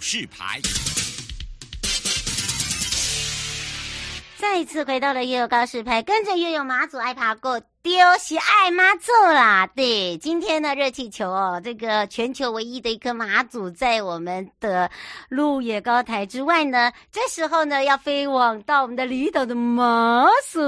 有告示牌。再一次回到了悠悠告示牌，跟着悠悠马祖爱爬过。丢喜爱妈祖啦！对，今天的热气球哦，这个全球唯一的一颗妈祖在我们的鹿野高台之外呢。这时候呢，要飞往到我们的离岛的马祖，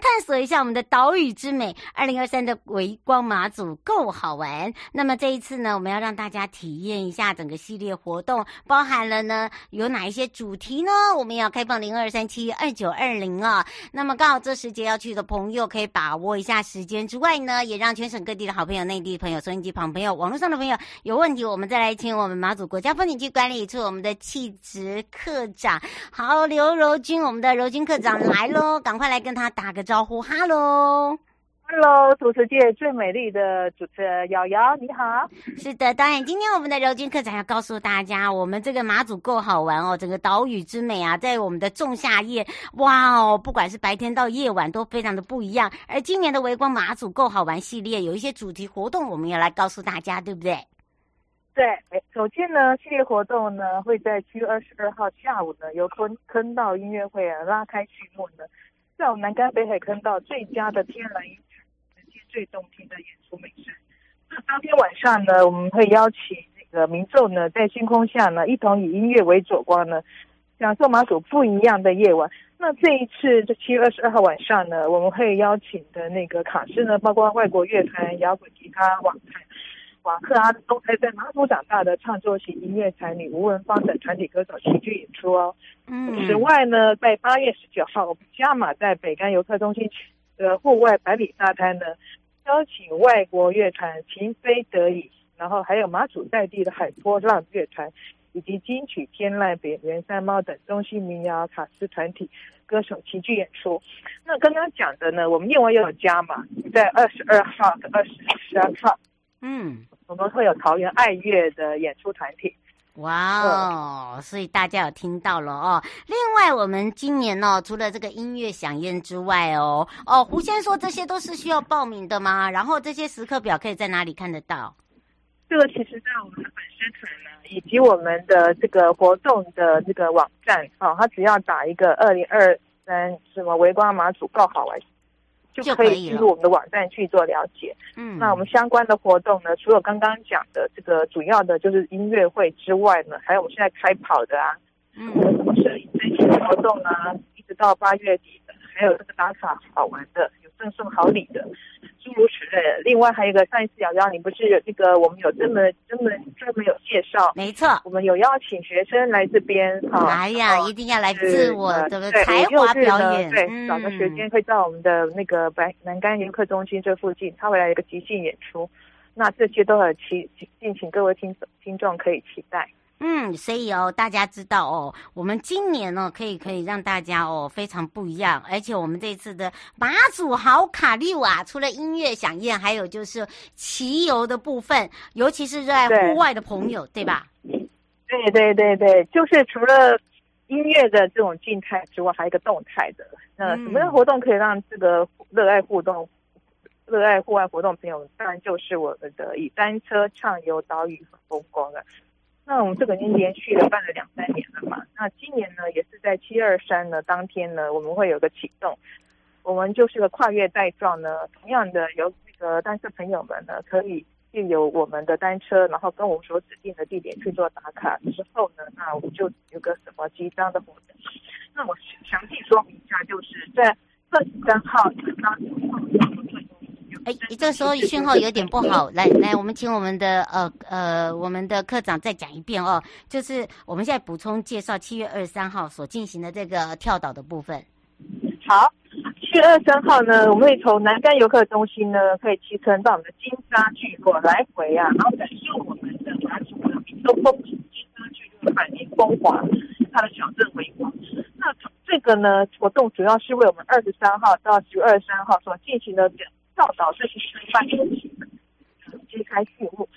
探索一下我们的岛屿之美。二零二三的微光妈祖够好玩。那么这一次呢，我们要让大家体验一下整个系列活动，包含了呢有哪一些主题呢？我们要开放零二三七二九二零啊。那么刚好这时节要去的朋友可以把握。过一下时间之外呢，也让全省各地的好朋友、内地朋友、收音机旁朋友、网络上的朋友有问题，我们再来请我们马祖国家风景区管理处我们的气质课长，好，刘柔君，我们的柔君课长来喽，赶快来跟他打个招呼，哈喽。Hello，主持界最美丽的主持人瑶瑶，你好。是的，导演，今天我们的柔君课长要告诉大家，我们这个马祖够好玩哦，整个岛屿之美啊，在我们的仲夏夜，哇哦，不管是白天到夜晚都非常的不一样。而今年的微光马祖够好玩系列有一些主题活动，我们要来告诉大家，对不对？对，首先呢，系列活动呢会在七月二十二号下午呢，由坑坑道音乐会啊拉开序幕呢，在我们南竿北海坑道最佳的天然音。最动听的演出美声。那当天晚上呢，我们会邀请那个民众呢，在星空下呢，一同以音乐为佐光呢，享受马祖不一样的夜晚。那这一次，这七月二十二号晚上呢，我们会邀请的那个卡司呢，包括外国乐团、摇滚吉他、瓦瓦克阿都还在马祖长大的创作型音乐才女吴文芳等团体歌手齐聚演出哦。嗯。此外呢，在八月十九号，我们加码在北竿游客中心的户外百里沙滩呢。邀请外国乐团情非得已，然后还有马祖在地的海波浪乐团，以及金曲天籁、北原山猫等中西民谣卡斯团体歌手齐聚演出。那刚刚讲的呢，我们另外又有加码，在二十二号和二十三号，嗯，我们会有桃园爱乐的演出团体。哇哦！所以大家有听到了哦。另外，我们今年哦，除了这个音乐响宴之外哦，哦，胡先说这些都是需要报名的吗？然后这些时刻表可以在哪里看得到？这个其实在我们的粉丝团呢，以及我们的这个活动的这个网站哦，他只要打一个二零二三什么围观马祖告好玩。就可以进入我们的网站去做了解。嗯，那我们相关的活动呢，除了刚刚讲的这个主要的就是音乐会之外呢，还有我们现在开跑的啊，嗯，什么摄影这些活动啊，一直到八月底的，还有这个打卡好玩的，有赠送好礼的。诸如此类，另外还有一个上一次瑶瑶，你不是有这个我们有专门专门专门有介绍，没错，我们有邀请学生来这边啊，哎呀，一定要来自我的才华表演，对，找个时间会在我们的那个白南竿游客中心这附近，他会来一个即兴演出，那这些都很期敬请各位听听众可以期待。嗯，所以哦，大家知道哦，我们今年呢，可以可以让大家哦非常不一样，而且我们这次的马祖好卡六啊，除了音乐响宴，还有就是骑游的部分，尤其是热爱户外的朋友，对，对吧？对对对对，就是除了音乐的这种静态之外，还有一个动态的。那什么样的活动可以让这个热爱互动、热爱户外活动朋友，当然就是我们的以单车畅游岛屿风光了。那我们这个已经连续了办了两三年了嘛，那今年呢也是在七二三呢当天呢，我们会有个启动，我们就是个跨越带状呢，同样的有那个单车朋友们呢，可以借由我们的单车，然后跟我们所指定的地点去做打卡之后呢，那我们就有个什么集章的活动，那我详细说明一下，就是在二十三号当天。哎，你这时候讯号有点不好，来来，我们请我们的呃呃我们的科长再讲一遍哦，就是我们现在补充介绍七月二十三号所进行的这个跳岛的部分。好，七月二十三号呢，我们会从南竿游客中心呢，可以骑乘到我们的金沙聚落来回啊，然后感受我们的马祖的民族风情金沙区的百年风华，它的小镇微光。那这个呢活动主要是为我们二十三号到十月二十三号所进行的教导这些示范游戏揭开序幕。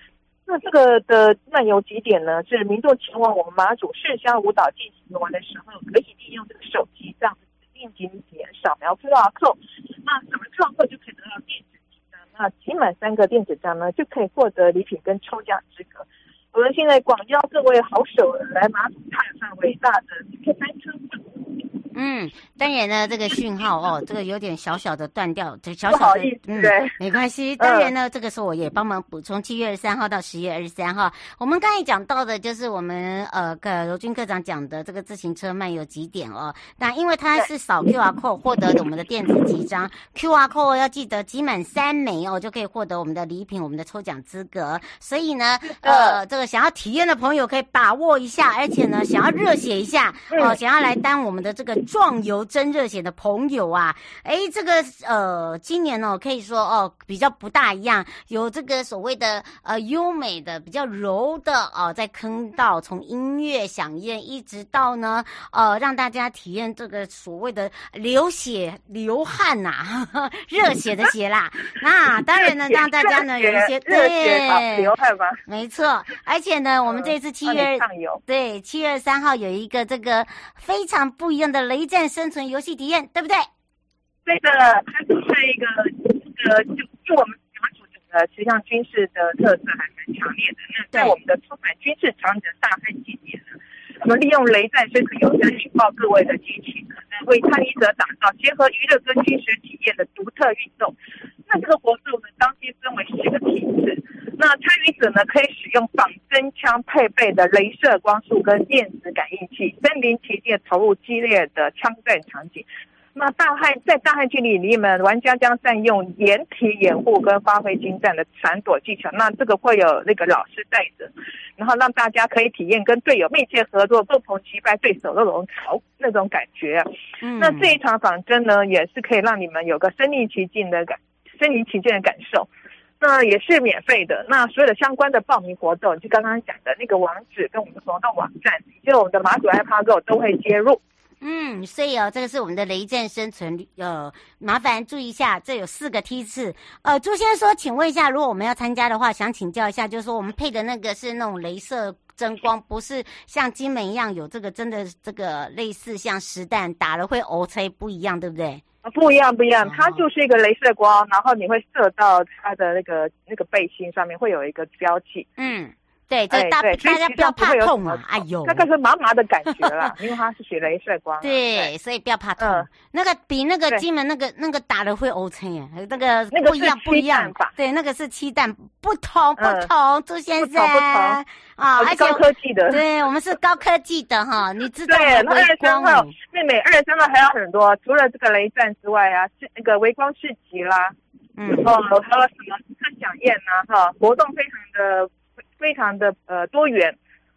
那这个的漫游几点呢，是民众前往我们马祖市乡舞蹈进行玩的时候，可以利用这个手机这样指定景点扫描 QR code，那扫描 QR code 就可以得到电子几张，那集满三个电子章呢，就可以获得礼品跟抽奖资格。我们现在广邀各位好手来马祖踏上伟大的单车嗯，当然呢，这个讯号哦，这个有点小小的断掉，这小小的，嗯，没关系。当然呢，嗯、这个时候我也帮忙补充。七月二十三号到十月二十三号，我们刚才讲到的就是我们呃，个柔军科长讲的这个自行车漫游几点哦。那因为它是扫 QR code 获得的我们的电子集章，QR code 要记得集满三枚哦，就可以获得我们的礼品，我们的抽奖资格。所以呢，呃，这个想要体验的朋友可以把握一下，而且呢，想要热血一下哦，想要来当我们的这个。壮游真热血的朋友啊，哎，这个呃，今年哦，可以说哦，比较不大一样，有这个所谓的呃优美的、比较柔的哦、呃，在坑道从音乐响宴一直到呢呃，让大家体验这个所谓的流血流汗呐、啊，热血的血啦。那当然呢，让大家呢有一些对流汗吧，没错。而且呢，我们这次七月对七月三号有一个这个非常不一样的。雷战生存游戏体验，对不对？对的，它就是一个呃，就就我们马祖的实际上军事的特色还蛮强烈的。那在我们的出版军事场景的大分季节呢，我们利用雷战生存游戏来引爆各位的激情，为参与者打造结合娱乐跟军事体验的独特运动。那这个活动呢，当天分为十个梯次。那参与者呢，可以使用仿真枪配备的镭射光束跟电子感应器，身临其境投入激烈的枪战场景。那大汉在大汉距离里面，玩家将善用掩体掩护跟发挥精湛的闪躲技巧。那这个会有那个老师带着，然后让大家可以体验跟队友密切合作、共同击败对手那种潮那种感觉。嗯，那这一场仿真呢，也是可以让你们有个身临其境的感，身临其境的感受。那也是免费的。那所有的相关的报名活动，就刚刚讲的那个网址跟我们的活动网站，以及我们的马祖 iParkGo 都会接入。嗯，所以哦，这个是我们的雷战生存，呃，麻烦注意一下，这有四个梯次。呃，朱先生说，请问一下，如果我们要参加的话，想请教一下，就是说我们配的那个是那种镭射灯光，不是像金门一样有这个真的这个类似像实弹打了会乌青不一样，对不对？啊，不一样，不一样，它就是一个镭射光，然后你会射到它的那个那个背心上面，会有一个标记。嗯。对，这大大家不要怕痛啊！哎呦，那个是麻麻的感觉啦，因为它是血镭射光。对，所以不要怕痛。那个比那个金门那个那个打的会 OK 耶，那个不一样不一样。对，那个是气弹，不同不同，朱先生。不同啊，而且高科技的。对，我们是高科技的哈，你知道对，二月三号，妹妹，二月三号还有很多，除了这个雷战之外啊，是那个微光市集啦，嗯，哦，还有什么特享宴呐，哈，活动非常的。非常的呃多元，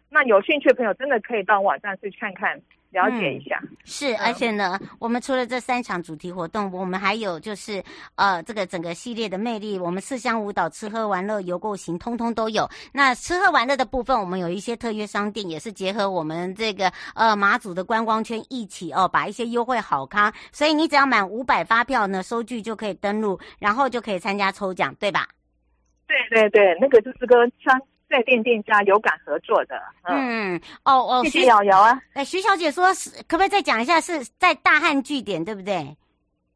那有兴趣的朋友真的可以到网站去看看，了解一下。嗯、是，而且呢，嗯、我们除了这三场主题活动，我们还有就是呃这个整个系列的魅力，我们四乡舞蹈、吃喝玩乐、游购行，通通都有。那吃喝玩乐的部分，我们有一些特约商店，也是结合我们这个呃马祖的观光圈一起哦，把一些优惠好康。所以你只要满五百发票呢，收据就可以登录，然后就可以参加抽奖，对吧？对对对，那个就是跟商。在店店家有感合作的，嗯，嗯哦哦，谢谢瑶瑶啊。哎，徐小姐说是，可不可以再讲一下？是在大汉据点，对不对？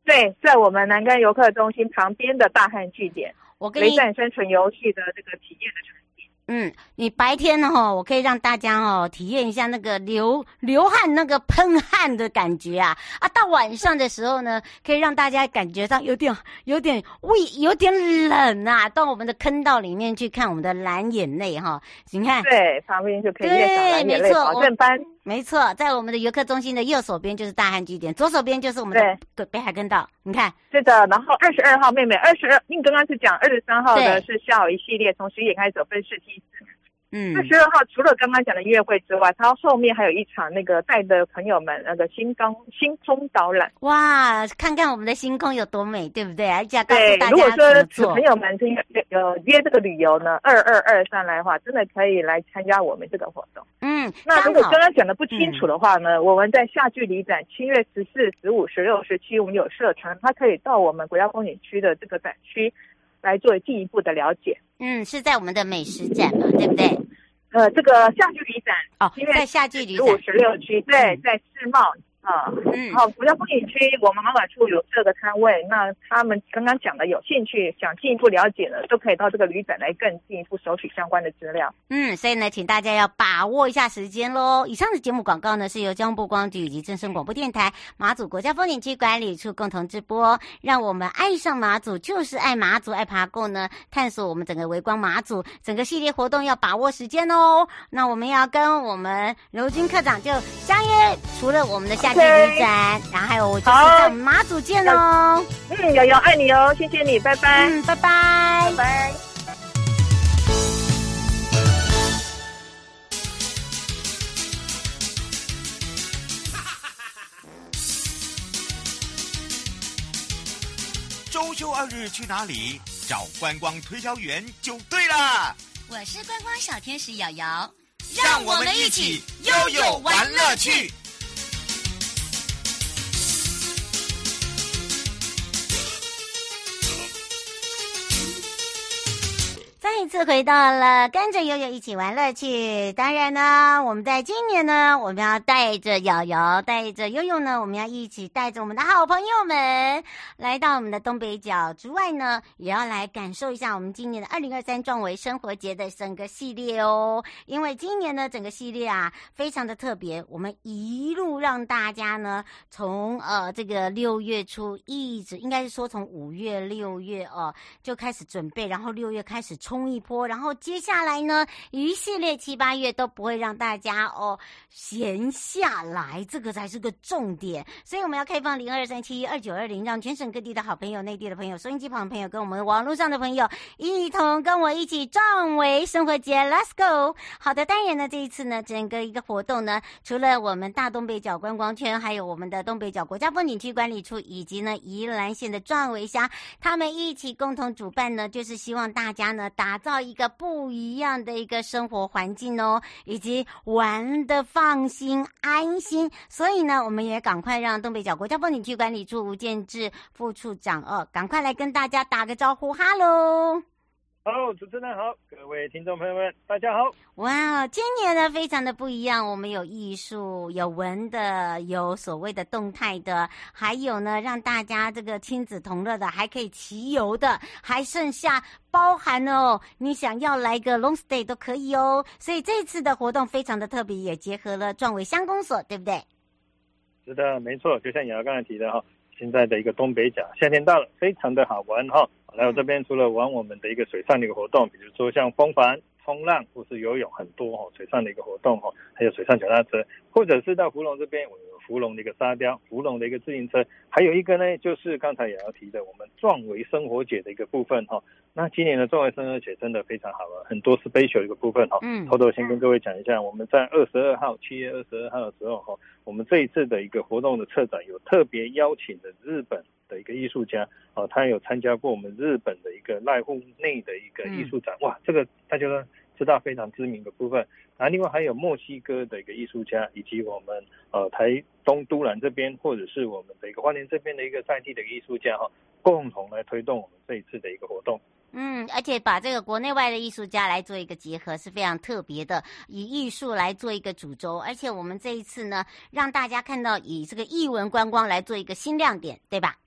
对，在我们南竿游客中心旁边的大汉据点，我跟你雷战生存游戏的这个体验的场。嗯，你白天呢，哈，我可以让大家哦体验一下那个流流汗、那个喷汗的感觉啊啊！到晚上的时候呢，可以让大家感觉到有点、有点胃有点冷啊。到我们的坑道里面去看我们的蓝眼泪哈，你看，对，旁边就可以阅览蓝眼泪保证班。没错，在我们的游客中心的右手边就是大汉据点，左手边就是我们的北海根道。你看，是的。然后二十二号妹妹，二十二，你刚刚是讲二十三号的是下午一系列，从十点开始走分试梯次。嗯，那十二号除了刚刚讲的音乐会之外，它后面还有一场那个带着朋友们那个星空星空导览。哇，看看我们的星空有多美，对不对？而且告诉大家对，如果说朋友们听有约这个旅游呢，二二二上来的话，真的可以来参加我们这个活动。嗯，那如果刚刚讲的不清楚的话呢，嗯、我们在夏季旅展七月十四、十五、十六、十七，我们有社团，他可以到我们国家风景区的这个展区来做进一步的了解。嗯，是在我们的美食展嘛，对不对？呃，这个夏季旅展哦，在夏季旅展十五、十六区，对，在世贸。啊，嗯，好，国家风景区，我们马马处有这个摊位，那他们刚刚讲的有兴趣想进一步了解的，都可以到这个旅展来更进一步收取相关的资料。嗯，所以呢，请大家要把握一下时间喽。以上的节目广告呢，是由交通部光局以及正声广播电台马祖国家风景区管理处共同直播。让我们爱上马祖，就是爱马祖，爱爬够呢，探索我们整个围光马祖整个系列活动，要把握时间哦。那我们要跟我们柔君科长就相约，除了我们的夏。旅展，然后还有我就是在马祖见哦。嗯，瑶瑶爱你哦，谢谢你，拜拜。嗯，拜拜，拜拜。周休二日去哪里？找观光推销员就对了。我是观光小天使瑶瑶，让我们一起悠悠玩乐趣。再次回到了跟着悠悠一起玩乐趣。当然呢，我们在今年呢，我们要带着瑶瑶，带着悠悠呢，我们要一起带着我们的好朋友们来到我们的东北角之外呢，也要来感受一下我们今年的二零二三壮维生活节的整个系列哦。因为今年呢，整个系列啊，非常的特别，我们一路让大家呢，从呃这个六月初一直，应该是说从五月、六月哦、呃、就开始准备，然后六月开始冲。一波，然后接下来呢，一系列七八月都不会让大家哦闲下来，这个才是个重点。所以我们要开放零二三七二九二零，让全省各地的好朋友、内地的朋友、收音机旁的朋友跟我们网络上的朋友一同跟我一起壮维生活节，Let's go！好的，当然呢，这一次呢，整个一个活动呢，除了我们大东北角观光圈，还有我们的东北角国家风景区管理处，以及呢宜兰县的壮维乡，他们一起共同主办呢，就是希望大家呢搭。造一个不一样的一个生活环境哦，以及玩的放心安心。所以呢，我们也赶快让东北角国家风景区管理处吴建志副处长哦，赶快来跟大家打个招呼，哈喽。Hello，主持人好，各位听众朋友们，大家好。哇，今年呢非常的不一样，我们有艺术，有文的，有所谓的动态的，还有呢让大家这个亲子同乐的，还可以骑游的，还剩下包含哦，你想要来个 long stay 都可以哦。所以这次的活动非常的特别，也结合了壮伟乡公所，对不对？是的，没错，就像瑶瑶刚才提的哈，现在的一个东北角，夏天到了，非常的好玩哈。来我这边除了玩我们的一个水上的一个活动，比如说像风帆、冲浪或是游泳，很多哦水上的一个活动哦，还有水上脚踏车，或者是到芙蓉这边，我有芙蓉的一个沙雕、芙蓉的一个自行车，还有一个呢，就是刚才也要提的我们壮维生活节的一个部分哈。那今年的壮维生活节真的非常好了，很多 special 的一个部分哈。嗯，偷偷先跟各位讲一下，我们在二十二号，七月二十二号的时候哈，我们这一次的一个活动的策展有特别邀请的日本。的一个艺术家哦，他有参加过我们日本的一个濑户内的一个艺术展，哇，这个大家都知道非常知名的部分。啊，另外还有墨西哥的一个艺术家，以及我们呃台东都兰这边，或者是我们的一个花莲这边的一个在地的艺术家哈，共同来推动我们这一次的一个活动。嗯，而且把这个国内外的艺术家来做一个结合是非常特别的，以艺术来做一个主轴，而且我们这一次呢，让大家看到以这个艺文观光来做一个新亮点，对吧？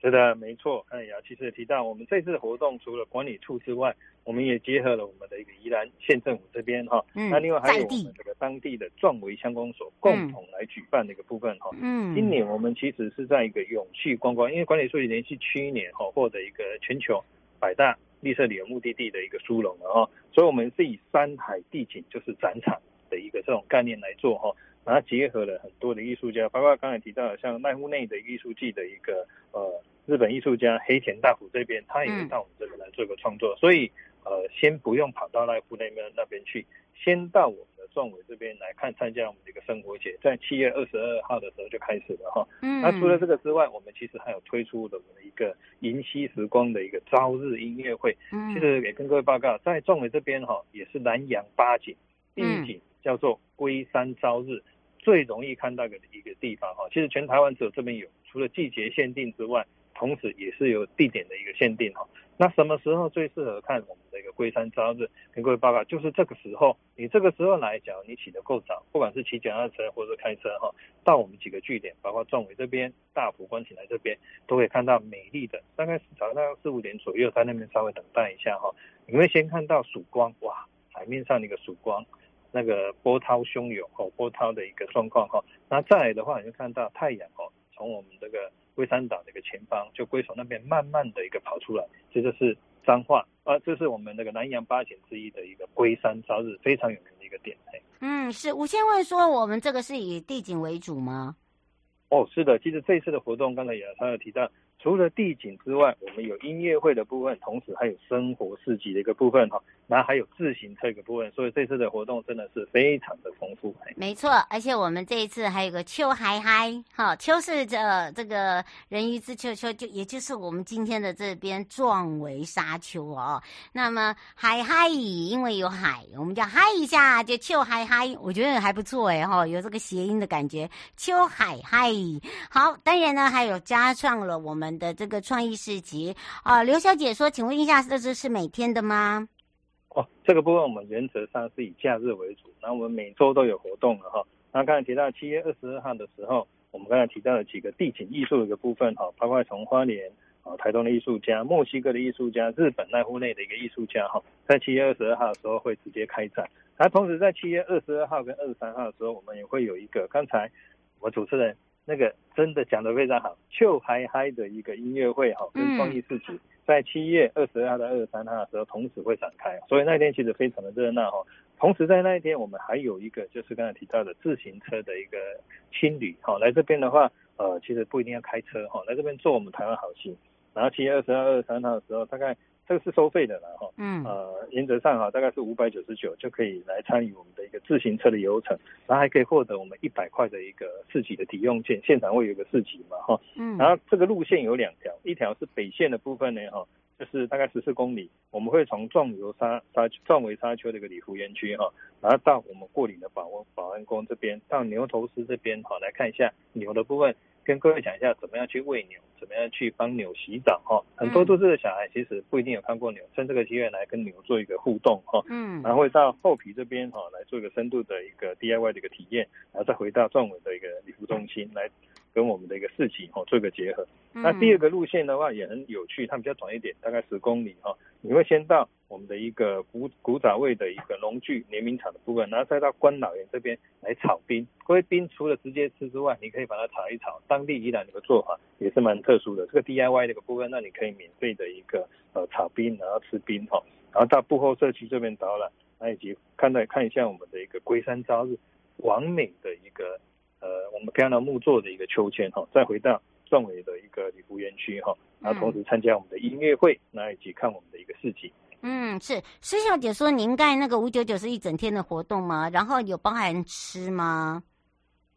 是的，没错。哎呀，其实提到我们这次活动，除了管理处之外，我们也结合了我们的一个宜兰县政府这边哈，嗯，那另外还有我们这个当地的壮维乡公所共同来举办的一个部分哈。嗯，今年我们其实是在一个永续观光，因为管理处也连续去年哈获得一个全球百大绿色旅游目的地的一个殊荣了哈，所以我们是以山海地景就是展场的一个这种概念来做哈。然后结合了很多的艺术家，包括刚才提到的像濑户内的艺术季的一个呃日本艺术家黑田大辅这边，他也会到我们这边来做一个创作。嗯、所以呃，先不用跑到濑户内边那边去，先到我们的壮伟这边来看参加我们的一个生活节，在七月二十二号的时候就开始了哈。嗯。那除了这个之外，我们其实还有推出的我们的一个银溪时光的一个朝日音乐会。嗯。其实也跟各位报告，在壮伟这边哈，也是南洋八景，第一景叫做龟山朝日，最容易看到的一个地方哈。其实全台湾只有这边有，除了季节限定之外。同时，也是有地点的一个限定哈。那什么时候最适合看我们的一个龟山朝日？跟各位报告，就是这个时候。你这个时候来讲，你起得够早，不管是骑脚踏车或者开车哈，到我们几个据点，包括壮伟这边、大埔观景台这边，都可以看到美丽的。大概是早上四五点左右，在那边稍微等待一下哈。你会先看到曙光，哇，海面上的一个曙光，那个波涛汹涌哦，波涛的一个状况哈。那再来的话，你就看到太阳哦，从我们这个。龟山岛的一个前方，就龟首那边慢慢的一个跑出来，这就是彰化啊，这是我们那个南洋八景之一的一个龟山朝日，非常有名的一个点。嗯，是。吴先问说，我们这个是以地景为主吗？哦，是的。其实这次的活动，刚才也稍有提到。除了地景之外，我们有音乐会的部分，同时还有生活市集的一个部分哈，然后还有自行车一个部分，所以这次的活动真的是非常的丰富。没错，而且我们这一次还有个秋嗨嗨，哈，秋是这这个人鱼之秋秋，就也就是我们今天的这边壮围沙丘哦。那么嗨嗨，因为有海，我们叫嗨一下，就秋嗨嗨，我觉得还不错哎哈，有这个谐音的感觉，秋嗨嗨。好，当然呢，还有加上了我们。的这个创意市集啊，刘小姐说，请问一下，这是是每天的吗？哦，这个部分我们原则上是以假日为主，那我们每周都有活动了哈。那刚才提到七月二十二号的时候，我们刚才提到了几个地景艺术的一个部分哈，包括从花莲啊、台东的艺术家、墨西哥的艺术家、日本濑户内的一个艺术家哈，在七月二十二号的时候会直接开展。那同时在七月二十二号跟二十三号的时候，我们也会有一个刚才我主持人。那个真的讲得非常好，就嗨嗨的一个音乐会哈，跟创意市集，在七月二十二到二十三号的时候同时会展开，所以那天其实非常的热闹哈。同时在那一天，我们还有一个就是刚才提到的自行车的一个轻旅哈，来这边的话，呃，其实不一定要开车哈，来这边坐我们台湾好行，然后七月二十二、二十三号的时候大概。这个是收费的了哈，嗯，呃，原则上哈，大概是五百九十九就可以来参与我们的一个自行车的游程，然后还可以获得我们一百块的一个市集的抵用券，现场会有一个市集嘛哈，嗯，然后这个路线有两条，一条是北线的部分呢哈，就是大概十四公里，我们会从壮游沙沙壮围沙丘这个里福园区哈，然后到我们过岭的保安保安宫这边，到牛头狮这边哈，来看一下牛的部分。跟各位讲一下，怎么样去喂牛，怎么样去帮牛洗澡哈。很多都市的小孩其实不一定有看过牛，趁这个机会来跟牛做一个互动哈。嗯，然后会到后皮这边哈来做一个深度的一个 DIY 的一个体验，然后再回到壮伟的一个礼服中心来跟我们的一个市集哈做一个结合。那第二个路线的话也很有趣，它比较短一点，大概十公里哈。你会先到我们的一个古古早味的一个农具联名厂的部分，然后再到关老爷这边来炒冰。各位冰除了直接吃之外，你可以把它炒一炒，当地宜兰有个做法也是蛮特殊的。这个 DIY 的一个部分，那你可以免费的一个呃炒冰，然后吃冰哈，然后到布后社区这边导览，那以及看到看一下我们的一个龟山朝日完美的一个呃我们看到木作的一个秋千哈，再回到壮伟的一个里福园区哈。然后同时参加我们的音乐会，那一起看我们的一个市集。嗯，是施小姐说，您盖那个五九九是一整天的活动吗？然后有包含吃吗？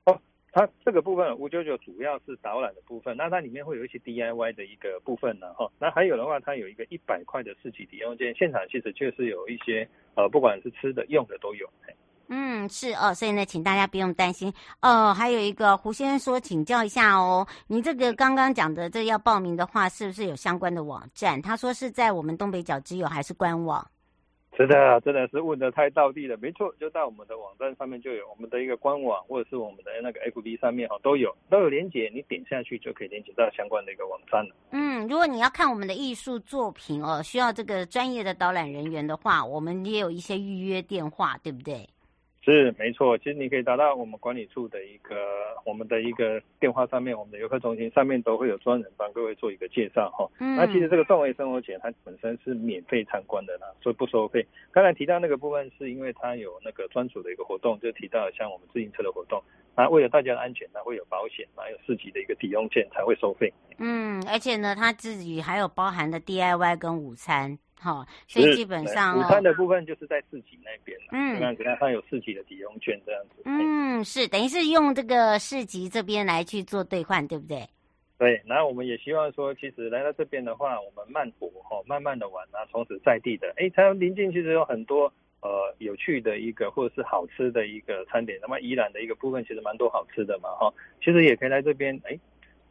哦，它这个部分五九九主要是导览的部分，那它里面会有一些 DIY 的一个部分呢，哈。那还有的话，它有一个一百块的市集抵用券，现场其实确实有一些呃，不管是吃的、用的都有。嗯，是哦，所以呢，请大家不用担心哦。还有一个胡先生说，请教一下哦，你这个刚刚讲的这要报名的话，是不是有相关的网站？他说是在我们东北角只有还是官网？是的，真的是问的太到地了。没错，就在我们的网站上面就有我们的一个官网，或者是我们的那个 FB 上面哈都有都有连接，你点下去就可以连接到相关的一个网站了。嗯，如果你要看我们的艺术作品哦，需要这个专业的导览人员的话，我们也有一些预约电话，对不对？是没错，其实你可以打到我们管理处的一个我们的一个电话上面，我们的游客中心上面都会有专人帮各位做一个介绍哈。嗯。那其实这个壮围生活节它本身是免费参观的啦，所以不收费。刚才提到那个部分是因为它有那个专属的一个活动，就提到像我们自行车的活动，那为了大家的安全，它会有保险，还有市级的一个抵用券才会收费。嗯，而且呢，它自己还有包含的 DIY 跟午餐。好，所以基本上午餐的部分就是在市集那边，嗯，这样子，它有市集的抵用券这样子。嗯，是等于是用这个市集这边来去做兑换，对不对？对，然后我们也希望说，其实来到这边的话，我们慢活哈，慢慢的玩啊，从此在地的，哎，它临近其实有很多呃有趣的一个或者是好吃的一个餐点。那么宜兰的一个部分其实蛮多好吃的嘛哈，其实也可以来这边哎，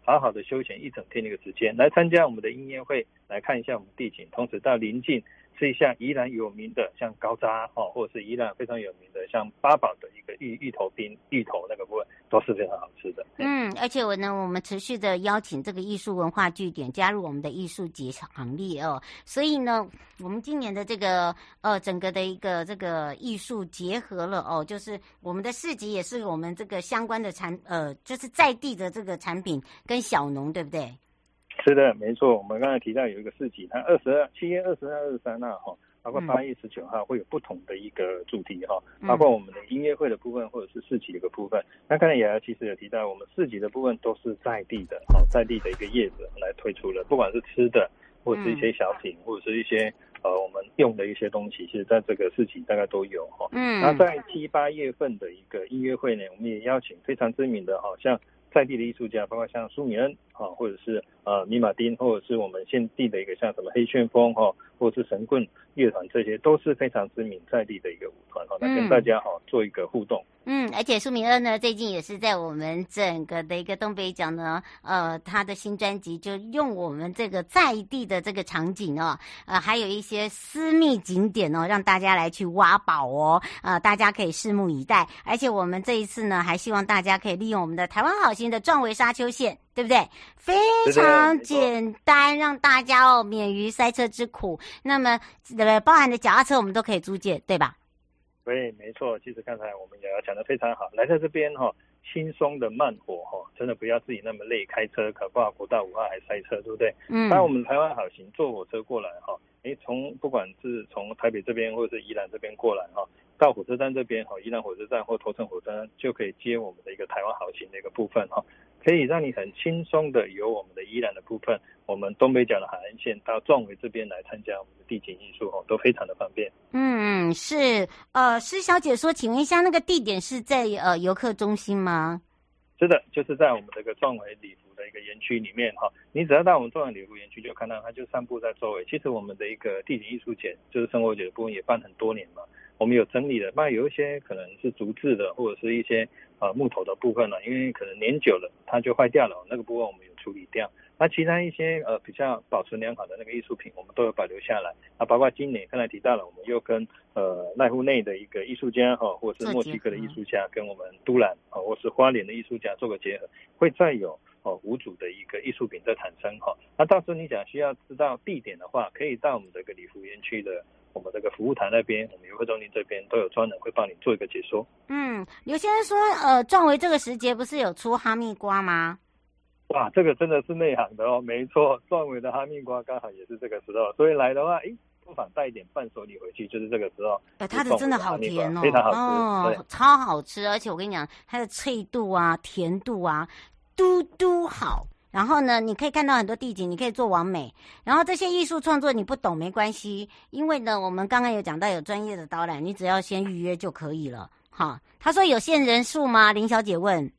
好好的休闲一整天的一个时间，来参加我们的音乐会，来看一下我们地景，同时到临近。吃一下宜兰有名的，像高渣哦，或者是宜兰非常有名的，像八宝的芋芋头冰、芋头那个部分都是非常好吃的。嗯，而且我呢，我们持续的邀请这个艺术文化据点加入我们的艺术节行列哦。所以呢，我们今年的这个呃整个的一个这个艺术结合了哦，就是我们的市集也是我们这个相关的产呃，就是在地的这个产品跟小农，对不对？是的，没错。我们刚才提到有一个市集，它二十二七月二十二、二十三号哈，包括八月十九号会有不同的一个主题哈，嗯、包括我们的音乐会的部分或者是市集的一个部分。那刚才雅雅其实有提到，我们市集的部分都是在地的哈，在地的一个业者来推出的，不管是吃的或者是一些小品，嗯、或者是一些呃我们用的一些东西，其实在这个市集大概都有哈。嗯。那在七八月份的一个音乐会呢，我们也邀请非常知名的，好像。在地的艺术家，包括像苏米恩啊，或者是呃米马丁，或者是我们现地的一个像什么黑旋风哈，或是神棍乐团，这些都是非常知名在地的一个舞团哈，来跟大家哈做一个互动。嗯，而且苏明恩呢，最近也是在我们整个的一个东北角呢，呃，他的新专辑就用我们这个在地的这个场景哦，呃，还有一些私密景点哦，让大家来去挖宝哦，呃，大家可以拭目以待。而且我们这一次呢，还希望大家可以利用我们的台湾好心的壮围沙丘线，对不对？非常简单，让大家哦免于塞车之苦。那么，呃，包含的脚踏车我们都可以租借，对吧？对，没错。其实刚才我们也要讲的非常好，来在这边哈，轻松的慢活哈，真的不要自己那么累，开车可不好，国道五号还塞车，对不对？嗯。当我们台湾好行坐火车过来哈，诶，从不管是从台北这边或者是宜兰这边过来哈，到火车站这边哈，宜兰火车站或头城火车站就可以接我们的一个台湾好行的一个部分哈。可以让你很轻松的由我们的宜兰的部分，我们东北角的海岸线到壮围这边来参加我们的地景艺术哦，都非常的方便。嗯，是。呃，施小姐说，请问一下，那个地点是在呃游客中心吗？是的，就是在我们这个壮围礼服的一个园区里面哈。你只要到我们壮围礼服园区，就看到它就散布在周围。其实我们的一个地景艺术节，就是生活节的部分，也办很多年嘛。我们有整理的，那有一些可能是竹制的，或者是一些呃木头的部分呢，因为可能年久了它就坏掉了，那个部分我们有处理掉。那其他一些呃比较保存良好的那个艺术品，我们都有保留下来。啊，包括今年刚才提到了，我们又跟呃濑户内的一个艺术家哈，或者是墨西哥的艺术家，跟我们都兰啊，或是花莲的艺术家做个结合，会再有哦五组的一个艺术品在产生哈。那到时候你想需要知道地点的话，可以到我们这个礼福园区的。我们这个服务台那边，我们游客中心这边都有专人会帮你做一个解说。嗯，刘先生说，呃，壮围这个时节不是有出哈密瓜吗？哇，这个真的是内行的哦，没错，壮围的哈密瓜刚好也是这个时候，所以来的话，哎，不妨带一点伴手礼回去，就是这个时候。哎，它的真的好甜哦，非常好吃，哦，超好吃，而且我跟你讲，它的脆度啊、甜度啊，嘟嘟好。然后呢，你可以看到很多地景，你可以做网美。然后这些艺术创作你不懂没关系，因为呢，我们刚刚有讲到有专业的导览，你只要先预约就可以了。哈，他说有限人数吗？林小姐问。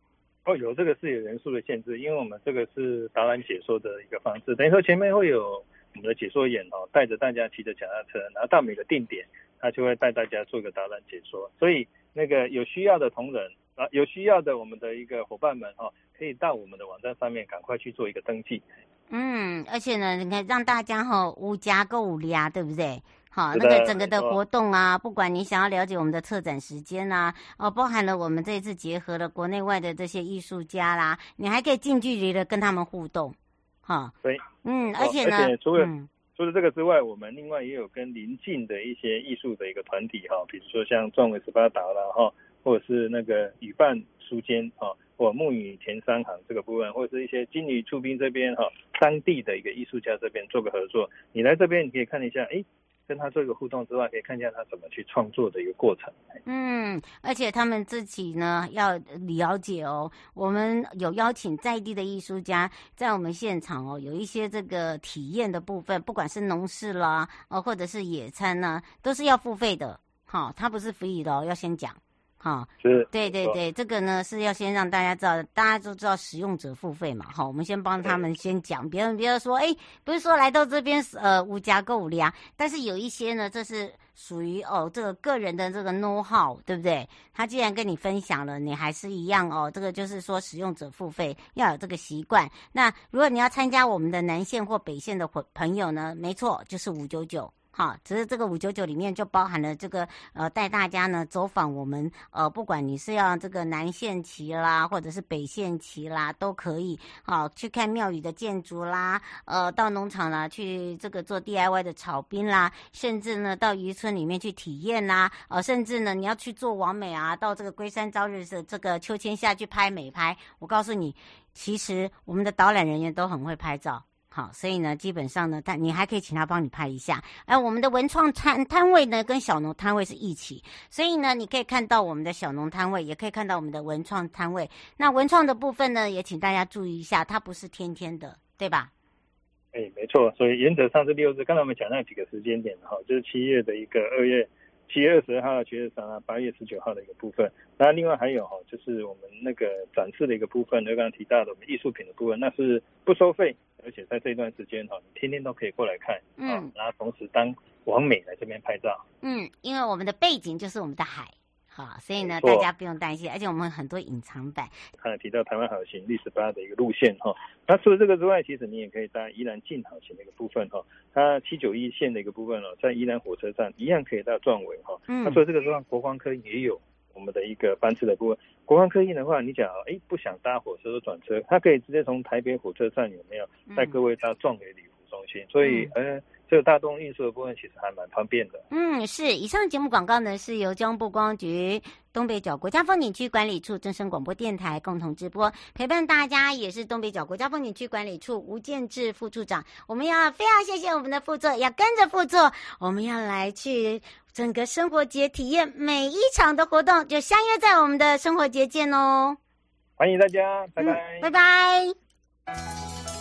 哦，有这个是有人数的限制，因为我们这个是导览解说的一个方式，等于说前面会有我们的解说员哦，带着大家骑着脚踏车，然后到每个定点，他就会带大家做一个导览解说。所以那个有需要的同仁啊，有需要的我们的一个伙伴们哈。可以到我们的网站上面赶快去做一个登记。嗯，而且呢，你看让大家哈无家购物啊，对不对？好，那个整个的活动啊，不管你想要了解我们的策展时间啊，哦，包含了我们这一次结合了国内外的这些艺术家啦，你还可以近距离的跟他们互动。哈，对，嗯，而且呢，而且除了、嗯、除了这个之外，我们另外也有跟邻近的一些艺术的一个团体哈，比如说像壮伟十八岛啦哈，或者是那个语伴书间哈。或木语田三行这个部分，或者是一些金鱼出兵这边哈，当地的一个艺术家这边做个合作。你来这边，你可以看一下，哎，跟他做一个互动之外，可以看一下他怎么去创作的一个过程。嗯，而且他们自己呢要了解哦，我们有邀请在地的艺术家在我们现场哦，有一些这个体验的部分，不管是农事啦，呃，或者是野餐呢，都是要付费的。好、哦，它不是 free 的哦，要先讲。好，是，对对对，这个呢是要先让大家知道，大家都知道使用者付费嘛。好，我们先帮他们先讲，别人不要说，哎，不是说来到这边呃无价购物呀，但是有一些呢，这是属于哦这个个人的这个 know how，对不对？他既然跟你分享了，你还是一样哦，这个就是说使用者付费要有这个习惯。那如果你要参加我们的南线或北线的朋朋友呢，没错，就是五九九。好，只是这个五九九里面就包含了这个呃，带大家呢走访我们呃，不管你是要这个南线旗啦，或者是北线旗啦，都可以。好，去看庙宇的建筑啦，呃，到农场啦，去这个做 DIY 的草冰啦，甚至呢到渔村里面去体验啦，呃，甚至呢你要去做网美啊，到这个龟山朝日的这个秋千下去拍美拍。我告诉你，其实我们的导览人员都很会拍照。好，所以呢，基本上呢，但你还可以请他帮你拍一下。而我们的文创摊摊位呢，跟小农摊位是一起，所以呢，你可以看到我们的小农摊位，也可以看到我们的文创摊位。那文创的部分呢，也请大家注意一下，它不是天天的，对吧？哎，没错。所以原则上是六日。刚才我们讲那几个时间点哈，就是七月的一个二月。七月二十号、七月三号、八月十九号的一个部分，那另外还有哈，就是我们那个展示的一个部分，就刚刚提到的我们艺术品的部分，那是不收费，而且在这段时间哈，你天天都可以过来看，嗯，然后同时当王美来这边拍照，嗯，因为我们的背景就是我们的海。好，所以呢，大家不用担心，而且我们很多隐藏版。刚才提到台湾好行绿十八的一个路线哈，那除了这个之外，其实你也可以搭宜兰近好行的一个部分哈，它七九一线的一个部分哦，在宜兰火车站一样可以到壮围哈。嗯。那除了这个之外，国光科也有我们的一个班次的部分。国光客运的话，你讲哎不想搭火车转车，它可以直接从台北火车站有没有带各位到壮美旅游中心？所以呃。这个大众运输的部分其实还蛮方便的。嗯，是。以上节目广告呢，是由交通部观光局东北角国家风景区管理处正声广播电台共同直播，陪伴大家也是东北角国家风景区管理处吴建志副处长。我们要非常谢谢我们的副座，要跟着副座，我们要来去整个生活节体验每一场的活动，就相约在我们的生活节见哦。欢迎大家，拜拜，嗯、拜拜。